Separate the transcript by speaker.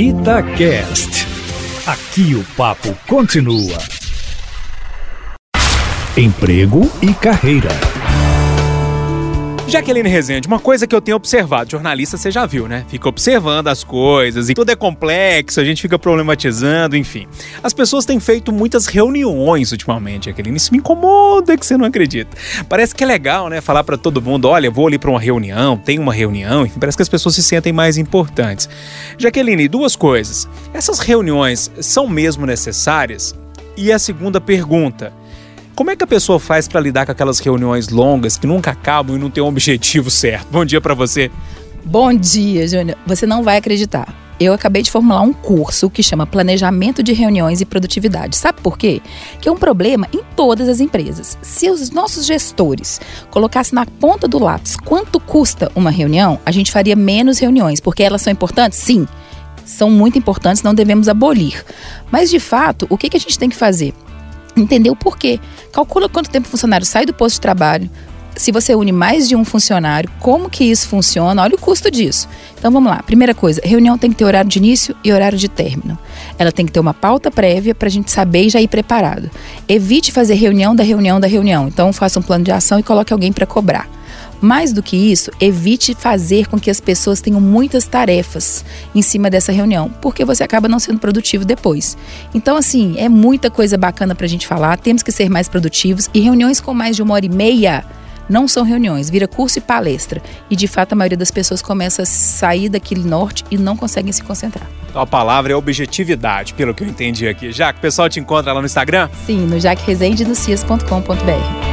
Speaker 1: Itacast. Aqui o papo continua. Emprego e carreira.
Speaker 2: Jaqueline Rezende, uma coisa que eu tenho observado, jornalista você já viu, né? Fica observando as coisas e tudo é complexo, a gente fica problematizando, enfim. As pessoas têm feito muitas reuniões ultimamente, Jaqueline. Isso me incomoda que você não acredita. Parece que é legal, né? Falar para todo mundo, olha, vou ali para uma reunião, tem uma reunião, enfim, parece que as pessoas se sentem mais importantes. Jaqueline, duas coisas. Essas reuniões são mesmo necessárias? E a segunda pergunta, como é que a pessoa faz para lidar com aquelas reuniões longas que nunca acabam e não tem um objetivo certo? Bom dia para você.
Speaker 3: Bom dia, Júnior. Você não vai acreditar. Eu acabei de formular um curso que chama Planejamento de Reuniões e Produtividade. Sabe por quê? Que é um problema em todas as empresas. Se os nossos gestores colocassem na ponta do lápis quanto custa uma reunião, a gente faria menos reuniões, porque elas são importantes? Sim. São muito importantes, não devemos abolir. Mas, de fato, o que, que a gente tem que fazer? Entender o porquê. Calcula quanto tempo o funcionário sai do posto de trabalho. Se você une mais de um funcionário, como que isso funciona? Olha o custo disso. Então vamos lá. Primeira coisa, reunião tem que ter horário de início e horário de término. Ela tem que ter uma pauta prévia para a gente saber e já ir preparado. Evite fazer reunião da reunião da reunião. Então faça um plano de ação e coloque alguém para cobrar. Mais do que isso, evite fazer com que as pessoas tenham muitas tarefas em cima dessa reunião, porque você acaba não sendo produtivo depois. Então, assim, é muita coisa bacana para a gente falar, temos que ser mais produtivos e reuniões com mais de uma hora e meia não são reuniões, vira curso e palestra. E de fato a maioria das pessoas começa a sair daquele norte e não conseguem se concentrar.
Speaker 2: Então a palavra é objetividade, pelo que eu entendi aqui. Jaque, o pessoal te encontra lá no Instagram?
Speaker 3: Sim, no jaqueresende no cias.com.br.